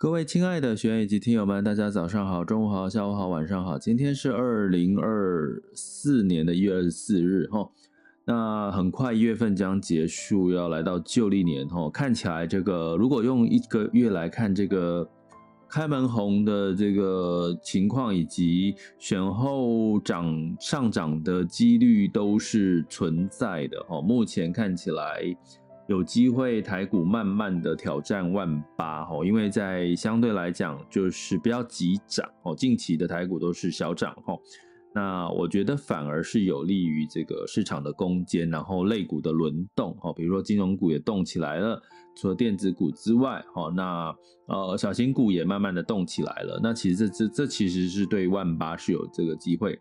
各位亲爱的学员以及听友们，大家早上好、中午好、下午好、晚上好。今天是二零二四年的一月二十四日，哈。那很快一月份将结束，要来到旧历年，哈。看起来这个如果用一个月来看这个。开门红的这个情况以及选后涨上涨的几率都是存在的哦。目前看起来有机会台股慢慢的挑战万八哦，因为在相对来讲就是比较急涨哦，近期的台股都是小涨哦。那我觉得反而是有利于这个市场的攻坚，然后类股的轮动，比如说金融股也动起来了，除了电子股之外，那呃小型股也慢慢的动起来了。那其实这这这其实是对万八是有这个机会。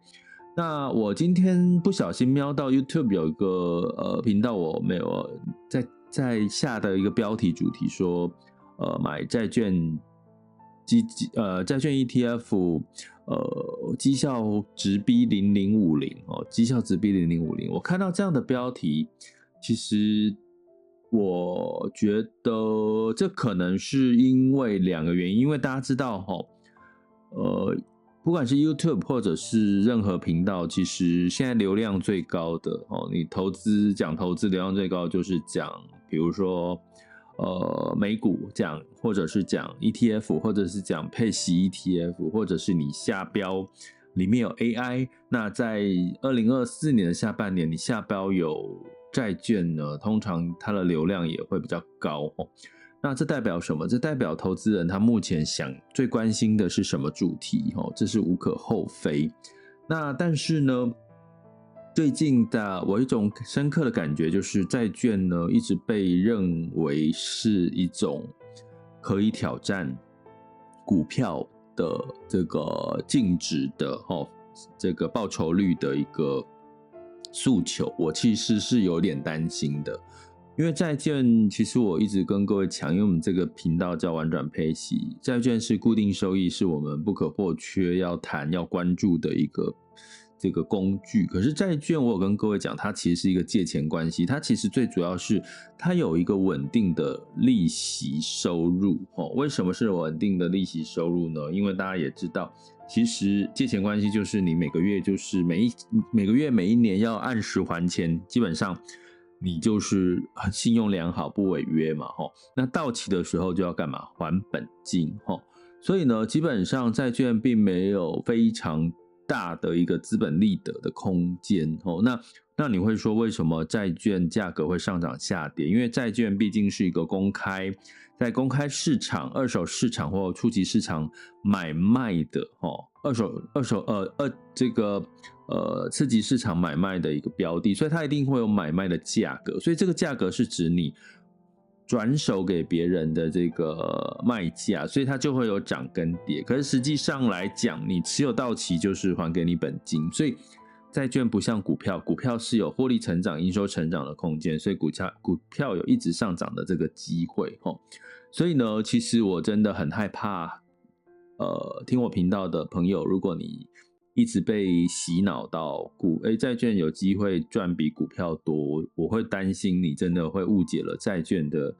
那我今天不小心瞄到 YouTube 有一个呃频道，我没有在在下的一个标题主题说，呃买债券。基呃债券 ETF 呃绩效直逼零零五零哦，绩效直逼零零五零。我看到这样的标题，其实我觉得这可能是因为两个原因，因为大家知道哈，呃，不管是 YouTube 或者是任何频道，其实现在流量最高的哦，你投资讲投资流量最高就是讲，比如说。呃，美股讲，或者是讲 ETF，或者是讲配息 ETF，或者是你下标里面有 AI。那在二零二四年的下半年，你下标有债券呢，通常它的流量也会比较高哦。那这代表什么？这代表投资人他目前想最关心的是什么主题？哦，这是无可厚非。那但是呢？最近的我一种深刻的感觉，就是债券呢一直被认为是一种可以挑战股票的这个净值的哦，这个报酬率的一个诉求。我其实是有点担心的，因为债券其实我一直跟各位讲，因为我们这个频道叫玩转配息，债券是固定收益，是我们不可或缺要谈要关注的一个。这个工具，可是债券，我有跟各位讲，它其实是一个借钱关系，它其实最主要是它有一个稳定的利息收入哦。为什么是稳定的利息收入呢？因为大家也知道，其实借钱关系就是你每个月就是每一每个月每一年要按时还钱，基本上你就是信用良好不违约嘛吼。那到期的时候就要干嘛？还本金吼。所以呢，基本上债券并没有非常。大的一个资本利得的空间哦，那那你会说为什么债券价格会上涨下跌？因为债券毕竟是一个公开在公开市场、二手市场或初级市场买卖的哦，二手二手呃呃这个呃次级市场买卖的一个标的，所以它一定会有买卖的价格，所以这个价格是指你。转手给别人的这个卖价，所以它就会有涨跟跌。可是实际上来讲，你持有到期就是还给你本金，所以债券不像股票，股票是有获利成长、营收成长的空间，所以股价股票有一直上涨的这个机会。吼，所以呢，其实我真的很害怕，呃，听我频道的朋友，如果你。一直被洗脑到股，诶，债券有机会赚比股票多，我会担心你真的会误解了债券的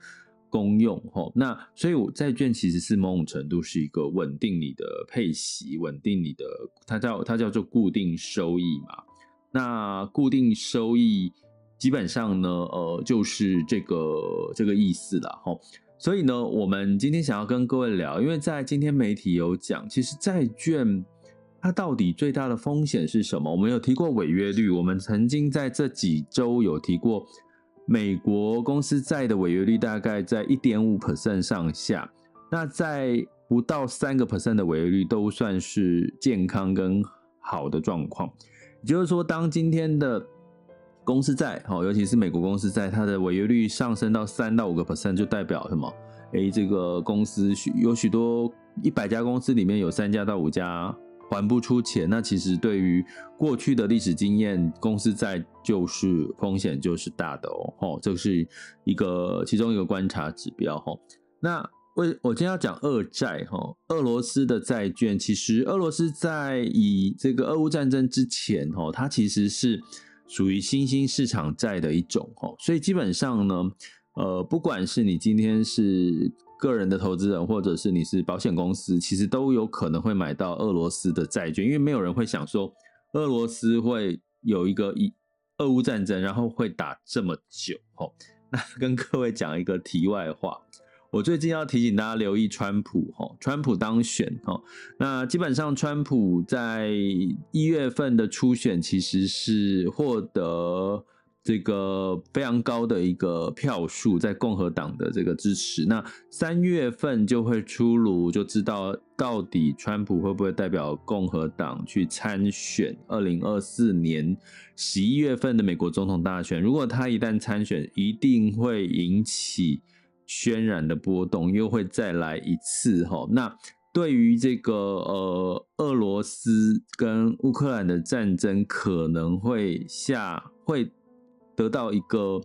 功用，吼。那所以，我债券其实是某种程度是一个稳定你的配息，稳定你的，它叫它叫做固定收益嘛。那固定收益基本上呢，呃，就是这个这个意思了，吼。所以呢，我们今天想要跟各位聊，因为在今天媒体有讲，其实债券。它到底最大的风险是什么？我们有提过违约率，我们曾经在这几周有提过，美国公司债的违约率大概在一点五 percent 上下，那在不到三个 percent 的违约率都算是健康跟好的状况。也就是说，当今天的公司债，哦，尤其是美国公司债，它的违约率上升到三到五个 percent，就代表什么？诶，这个公司许有许多一百家公司里面有三家到五家还不出钱，那其实对于过去的历史经验，公司债就是风险就是大的哦，吼，这是一个其中一个观察指标，那为我今天要讲二债，吼，俄罗斯的债券，其实俄罗斯在以这个俄乌战争之前，吼，它其实是属于新兴市场债的一种，吼，所以基本上呢。呃，不管是你今天是个人的投资人，或者是你是保险公司，其实都有可能会买到俄罗斯的债券，因为没有人会想说俄罗斯会有一个一俄乌战争，然后会打这么久。吼，那 跟各位讲一个题外话，我最近要提醒大家留意川普，吼，川普当选，吼，那基本上川普在一月份的初选其实是获得。这个非常高的一个票数，在共和党的这个支持，那三月份就会出炉，就知道到底川普会不会代表共和党去参选二零二四年十一月份的美国总统大选。如果他一旦参选，一定会引起渲染的波动，又会再来一次哈。那对于这个呃俄罗斯跟乌克兰的战争，可能会下会。得到一个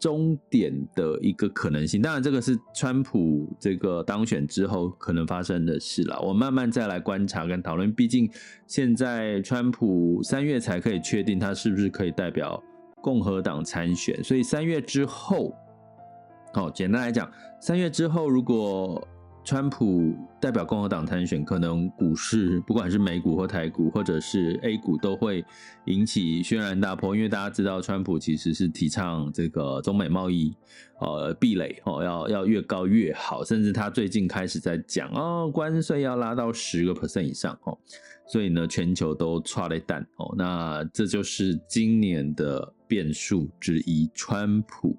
终点的一个可能性，当然这个是川普这个当选之后可能发生的事了。我慢慢再来观察跟讨论。毕竟现在川普三月才可以确定他是不是可以代表共和党参选，所以三月之后，好，简单来讲，三月之后如果。川普代表共和党参选，可能股市不管是美股或台股，或者是 A 股，都会引起轩然大波。因为大家知道，川普其实是提倡这个中美贸易呃壁垒哦，要要越高越好，甚至他最近开始在讲哦，关税要拉到十个 percent 以上哦，所以呢，全球都剉咧等哦，那这就是今年的变数之一，川普。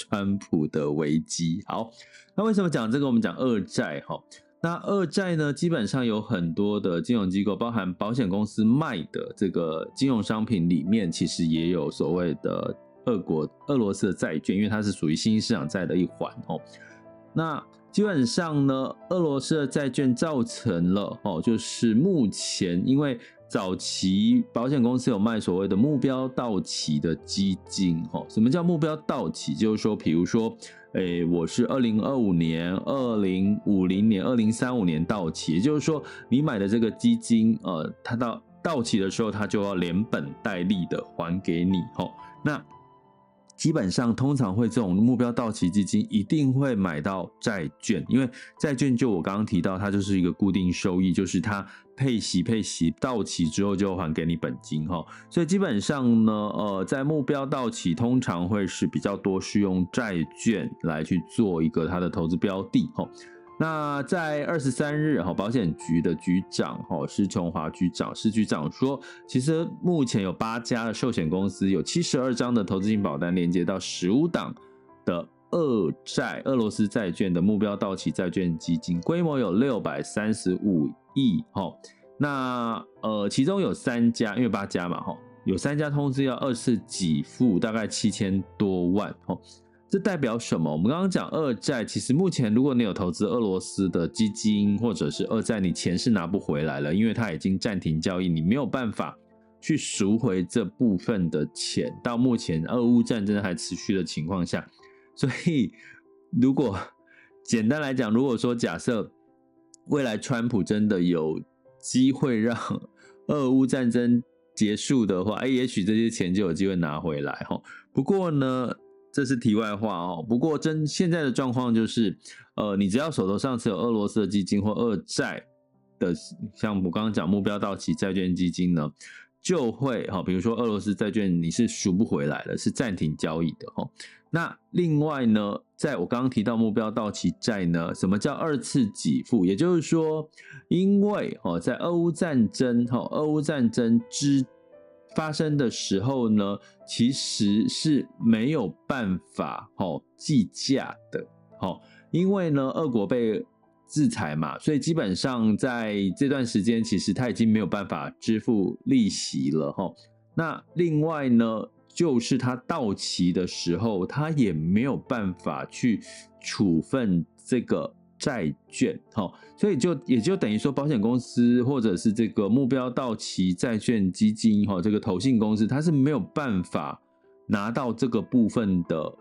川普的危机，好，那为什么讲这个？我们讲二债哈，那二债呢，基本上有很多的金融机构，包含保险公司卖的这个金融商品里面，其实也有所谓的俄国、俄罗斯的债券，因为它是属于新兴市场债的一环哦。那基本上呢，俄罗斯的债券造成了哦，就是目前因为。早期保险公司有卖所谓的目标到期的基金，哈，什么叫目标到期？就是说，比如说，诶，我是二零二五年、二零五零年、二零三五年到期，也就是说，你买的这个基金，呃，它到到期的时候，它就要连本带利的还给你，哈，那。基本上，通常会这种目标到期基金一定会买到债券，因为债券就我刚刚提到，它就是一个固定收益，就是它配息配息到期之后就还给你本金哈。所以基本上呢，呃，在目标到期通常会是比较多是用债券来去做一个它的投资标的哈。那在二十三日，哈，保险局的局长，哈，施琼华局长，施局长说，其实目前有八家的寿险公司，有七十二张的投资型保单连接到十五档的俄债、俄罗斯债券的目标到期债券基金，规模有六百三十五亿，哈。那呃，其中有三家，因为八家嘛，哈，有三家通知要二次给付，大概七千多万，哈。这代表什么？我们刚刚讲俄债，其实目前如果你有投资俄罗斯的基金或者是俄债，你钱是拿不回来了，因为它已经暂停交易，你没有办法去赎回这部分的钱。到目前俄乌战争还持续的情况下，所以如果简单来讲，如果说假设未来川普真的有机会让 俄乌战争结束的话，哎，也许这些钱就有机会拿回来哈。不过呢，这是题外话哦，不过真现在的状况就是，呃，你只要手头上持有俄罗斯的基金或二债的，像我刚刚讲目标到期债券基金呢，就会哈，比如说俄罗斯债券你是赎不回来了，是暂停交易的哈。那另外呢，在我刚刚提到目标到期债呢，什么叫二次给付？也就是说，因为哦，在俄乌战争哈，俄乌战争之发生的时候呢，其实是没有办法哦计价的，哦，因为呢，俄国被制裁嘛，所以基本上在这段时间，其实他已经没有办法支付利息了，哈。那另外呢，就是他到期的时候，他也没有办法去处分这个债券，哈，所以就也就等于说，保险公司或者是这个目标到期债券基金，哈，这个投信公司，它是没有办法拿到这个部分的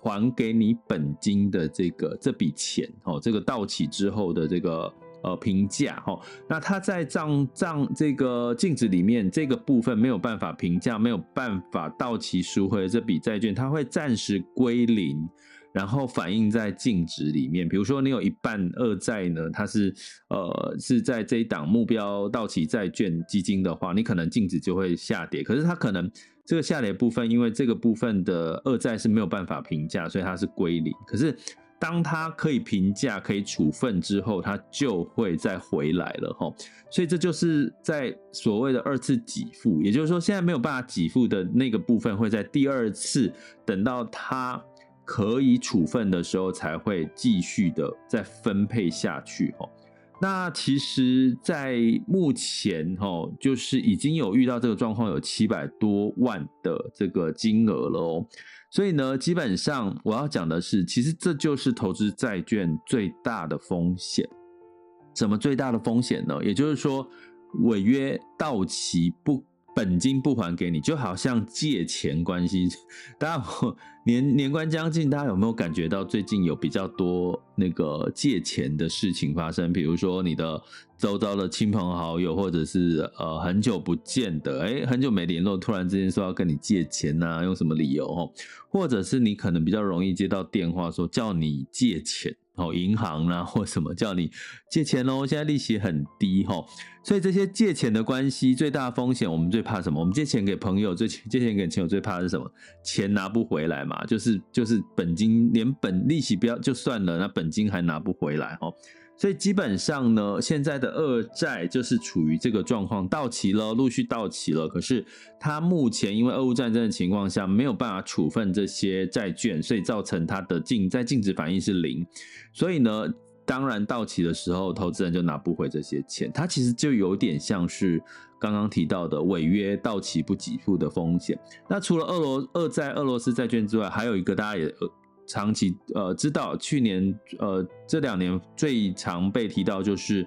还给你本金的这个这笔钱，哈，这个到期之后的这个。呃，评价哈，那它在账账这个净值里面，这个部分没有办法评价，没有办法到期赎回这笔债券，它会暂时归零，然后反映在净值里面。比如说，你有一半二债呢，它是呃是在这一档目标到期债券基金的话，你可能净值就会下跌。可是它可能这个下列部分，因为这个部分的恶债是没有办法评价，所以它是归零。可是当它可以评价、可以处分之后，它就会再回来了哈。所以这就是在所谓的二次给付，也就是说，现在没有办法给付的那个部分，会在第二次等到它可以处分的时候，才会继续的再分配下去哈。那其实，在目前哈，就是已经有遇到这个状况，有七百多万的这个金额了哦。所以呢，基本上我要讲的是，其实这就是投资债券最大的风险。什么最大的风险呢？也就是说，违约到期不。本金不还给你，就好像借钱关系。大家年年关将近，大家有没有感觉到最近有比较多那个借钱的事情发生？比如说你的周遭的亲朋好友，或者是呃很久不见的，哎，很久没联络，突然之间说要跟你借钱呐、用什么理由？哦，或者是你可能比较容易接到电话说叫你借钱。哦，银行啦，或什么叫你借钱哦？现在利息很低哈，所以这些借钱的关系最大风险，我们最怕什么？我们借钱给朋友，最借钱给亲友最怕的是什么？钱拿不回来嘛，就是就是本金连本利息不要就算了，那本金还拿不回来哦。所以基本上呢，现在的二债就是处于这个状况，到期了，陆续到期了。可是它目前因为俄乌战争的情况下，没有办法处分这些债券，所以造成它的净在净值反应是零。所以呢，当然到期的时候，投资人就拿不回这些钱。它其实就有点像是刚刚提到的违约到期不给付的风险。那除了俄罗恶债、俄罗斯债券之外，还有一个大家也长期呃，知道去年呃这两年最常被提到就是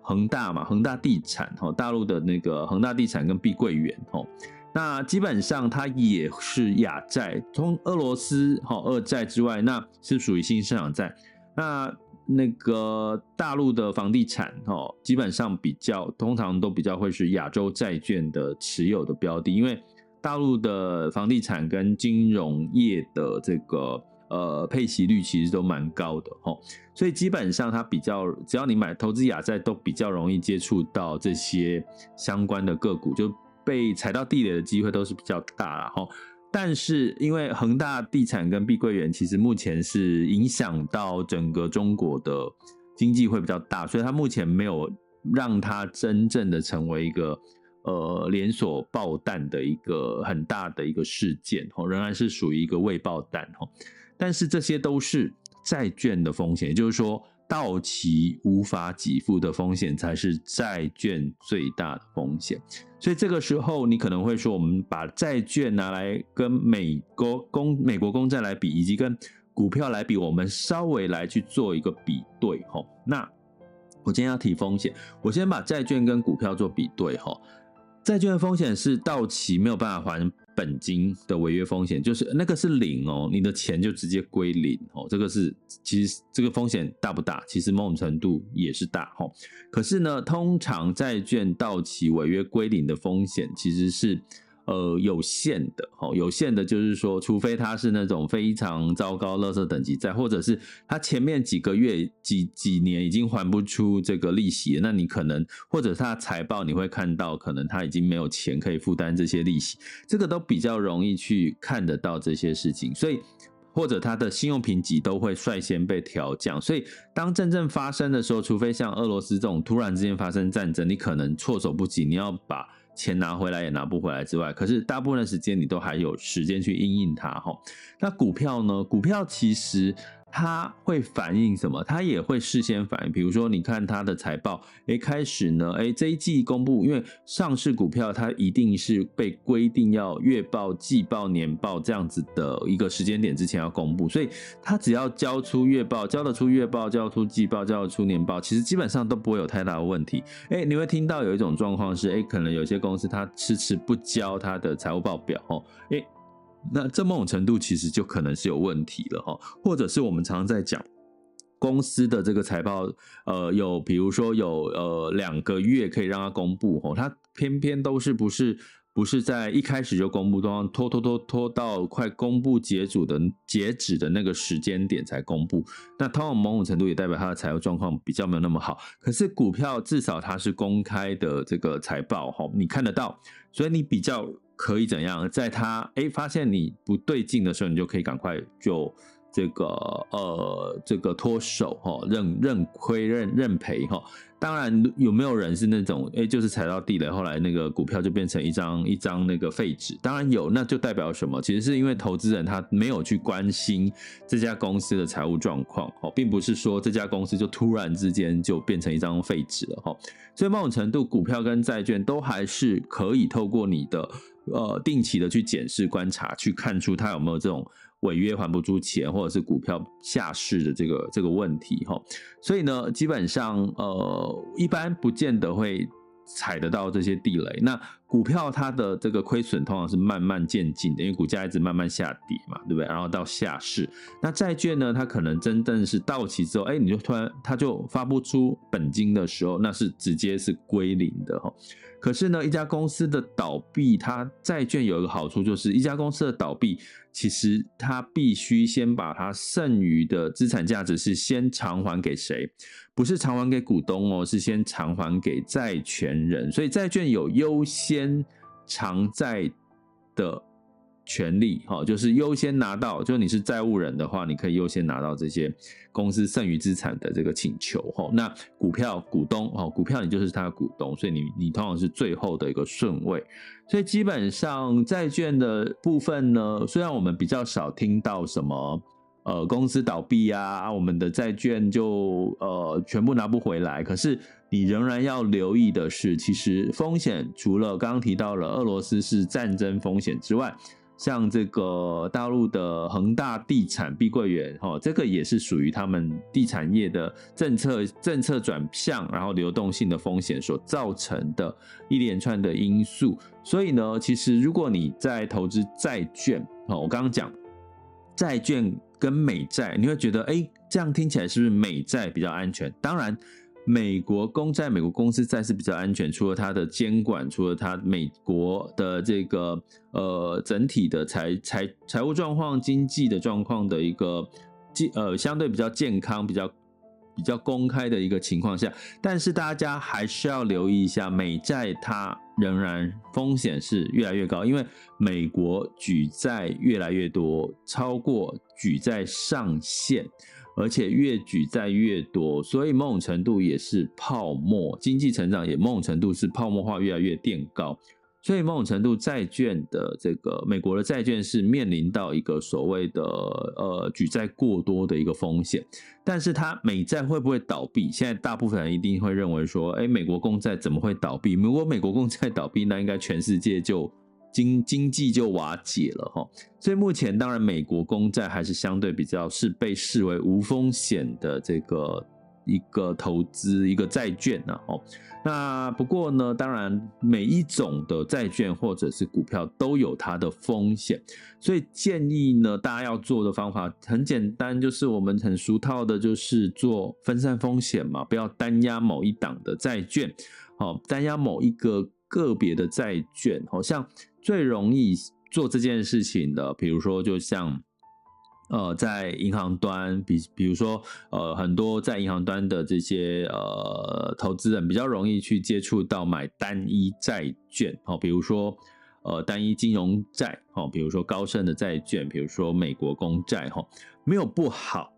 恒大嘛，恒大地产哈，大陆的那个恒大地产跟碧桂园哈，那基本上它也是亚债，从俄罗斯哈恶债之外，那是属于新兴市场债。那那个大陆的房地产吼，基本上比较通常都比较会是亚洲债券的持有的标的，因为大陆的房地产跟金融业的这个。呃，配息率其实都蛮高的吼，所以基本上它比较，只要你买投资亚债，都比较容易接触到这些相关的个股，就被踩到地雷的机会都是比较大了齁。但是因为恒大地产跟碧桂园其实目前是影响到整个中国的经济会比较大，所以它目前没有让它真正的成为一个呃连锁爆弹的一个很大的一个事件哦，仍然是属于一个未爆弹哦。但是这些都是债券的风险，也就是说，到期无法给付的风险才是债券最大的风险。所以这个时候，你可能会说，我们把债券拿来跟美国公美国公债来比，以及跟股票来比，我们稍微来去做一个比对。哈，那我今天要提风险，我先把债券跟股票做比对。哈，债券的风险是到期没有办法还。本金的违约风险就是那个是零哦，你的钱就直接归零哦。这个是其实这个风险大不大？其实某种程度也是大哈。可是呢，通常债券到期违约归零的风险其实是。呃，有限的，哦，有限的，就是说，除非它是那种非常糟糕、垃圾等级债，或者是它前面几个月、几几年已经还不出这个利息，那你可能，或者它财报你会看到，可能它已经没有钱可以负担这些利息，这个都比较容易去看得到这些事情，所以或者它的信用评级都会率先被调降，所以当真正发生的时候，除非像俄罗斯这种突然之间发生战争，你可能措手不及，你要把。钱拿回来也拿不回来之外，可是大部分的时间你都还有时间去应应它哈。那股票呢？股票其实它会反映什么？它也会事先反映，比如说你看它的财报，诶，开始呢，诶，这一季公布，因为上市股票它一定是被规定要月报、季报、年报这样子的一个时间点之前要公布，所以它只要交出月报，交得出月报，交得出季报，交得出年报，其实基本上都不会有太大的问题。诶，你会听到有一种状况是，诶，可能有些公司它迟迟不交它的财务报表，哦，诶。那这某种程度其实就可能是有问题了哈，或者是我们常常在讲公司的这个财报，呃，有比如说有呃两个月可以让它公布哦，它偏偏都是不是不是在一开始就公布，都要拖拖拖拖到快公布截止的截止的那个时间点才公布。那通常某种程度也代表它的财务状况比较没有那么好。可是股票至少它是公开的这个财报哈，你看得到，所以你比较。可以怎样？在他哎、发现你不对劲的时候，你就可以赶快就这个呃这个脱手哈，认认亏认认赔哈。当然有没有人是那种哎、就是踩到地雷，后来那个股票就变成一张一张那个废纸？当然有，那就代表什么？其实是因为投资人他没有去关心这家公司的财务状况哦，并不是说这家公司就突然之间就变成一张废纸了哈。所以某种程度，股票跟债券都还是可以透过你的。呃，定期的去检视、观察，去看出它有没有这种违约还不出钱，或者是股票下市的这个这个问题哈。所以呢，基本上呃，一般不见得会踩得到这些地雷。那股票它的这个亏损通常是慢慢渐进的，因为股价一直慢慢下跌嘛，对不对？然后到下市，那债券呢，它可能真正是到期之后，哎，你就突然它就发不出本金的时候，那是直接是归零的哈。可是呢，一家公司的倒闭，它债券有一个好处，就是一家公司的倒闭，其实它必须先把它剩余的资产价值是先偿还给谁？不是偿还给股东哦，是先偿还给债权人。所以债券有优先偿债的。权利哈，就是优先拿到，就你是债务人的话，你可以优先拿到这些公司剩余资产的这个请求哈。那股票股东哈，股票你就是他的股东，所以你你通常是最后的一个顺位。所以基本上债券的部分呢，虽然我们比较少听到什么呃公司倒闭啊，我们的债券就呃全部拿不回来，可是你仍然要留意的是，其实风险除了刚刚提到了俄罗斯是战争风险之外，像这个大陆的恒大地产、碧桂园，哈，这个也是属于他们地产业的政策政策转向，然后流动性的风险所造成的一连串的因素。所以呢，其实如果你在投资债券，哈，我刚刚讲债券跟美债，你会觉得，哎，这样听起来是不是美债比较安全？当然。美国公债、美国公司债是比较安全，除了它的监管，除了它美国的这个呃整体的财财财务状况、经济的状况的一个健呃相对比较健康、比较比较公开的一个情况下，但是大家还是要留意一下，美债它仍然风险是越来越高，因为美国举债越来越多，超过举债上限。而且越举债越多，所以某种程度也是泡沫经济成长，也某种程度是泡沫化越来越垫高。所以某种程度债券的这个美国的债券是面临到一个所谓的呃举债过多的一个风险。但是它美债会不会倒闭？现在大部分人一定会认为说，哎，美国公债怎么会倒闭？如果美国公债倒闭，那应该全世界就。经经济就瓦解了哈，所以目前当然美国公债还是相对比较是被视为无风险的这个一个投资一个债券呐哦。那不过呢，当然每一种的债券或者是股票都有它的风险，所以建议呢，大家要做的方法很简单，就是我们很俗套的，就是做分散风险嘛，不要单押某一档的债券，好，单押某一个个别的债券，好像。最容易做这件事情的，比如说，就像，呃，在银行端，比比如说，呃，很多在银行端的这些呃投资人比较容易去接触到买单一债券，哦，比如说，呃，单一金融债，哦，比如说高盛的债券，比如说美国公债，哈，没有不好，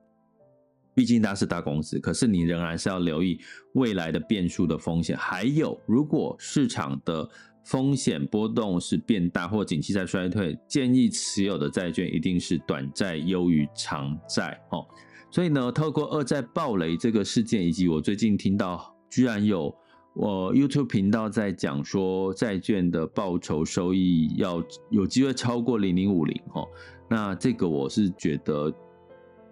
毕竟它是大公司，可是你仍然是要留意未来的变数的风险，还有如果市场的。风险波动是变大，或景气在衰退，建议持有的债券一定是短债优于长债哦。所以呢，透过二债暴雷这个事件，以及我最近听到居然有我 YouTube 频道在讲说债券的报酬收益要有机会超过零零五零哦，那这个我是觉得，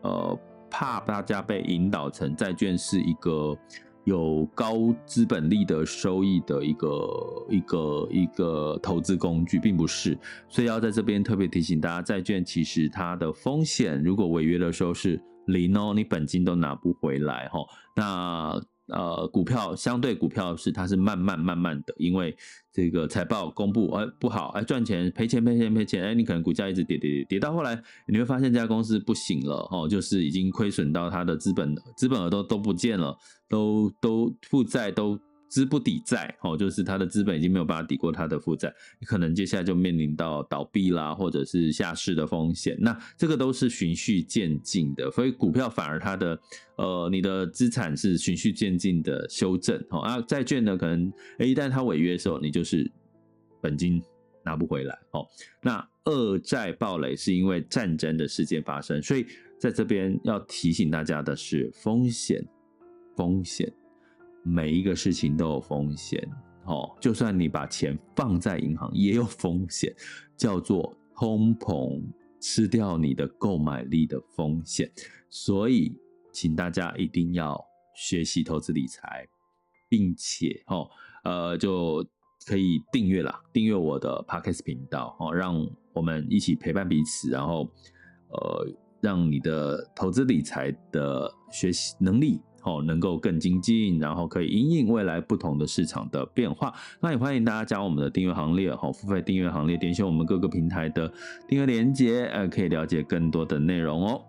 呃，怕大家被引导成债券是一个。有高资本利得收益的一个一个一个投资工具，并不是，所以要在这边特别提醒大家，债券其实它的风险，如果违约的时候是零哦，你本金都拿不回来哈。那呃，股票相对股票是它是慢慢慢慢的，因为这个财报公布哎不好哎赚钱赔钱赔钱赔钱哎，你可能股价一直跌跌跌跌到后来，你会发现这家公司不行了哦，就是已经亏损到它的资本资本额都都不见了，都都负债都。资不抵债，哦，就是他的资本已经没有办法抵过他的负债，可能接下来就面临到倒闭啦，或者是下市的风险。那这个都是循序渐进的，所以股票反而它的呃，你的资产是循序渐进的修正，哦啊，债券呢，可能一旦它违约的时候，你就是本金拿不回来，哦。那二债暴雷是因为战争的事件发生，所以在这边要提醒大家的是风险，风险。每一个事情都有风险，哦，就算你把钱放在银行也有风险，叫做通膨吃掉你的购买力的风险。所以，请大家一定要学习投资理财，并且，哦，呃，就可以订阅啦，订阅我的 Podcast 频道，哦，让我们一起陪伴彼此，然后，呃，让你的投资理财的学习能力。哦，能够更精进，然后可以因应未来不同的市场的变化。那也欢迎大家加入我们的订阅行列，好，付费订阅行列，点选我们各个平台的订阅连接，呃，可以了解更多的内容哦。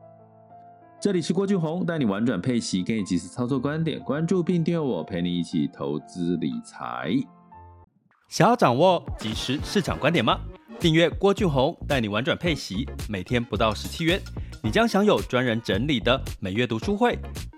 这里是郭俊宏，带你玩转配息，给你及时操作观点，关注并订阅我，陪你一起投资理财。想要掌握及时市场观点吗？订阅郭俊宏，带你玩转配息，每天不到十七元，你将享有专人整理的每月读书会。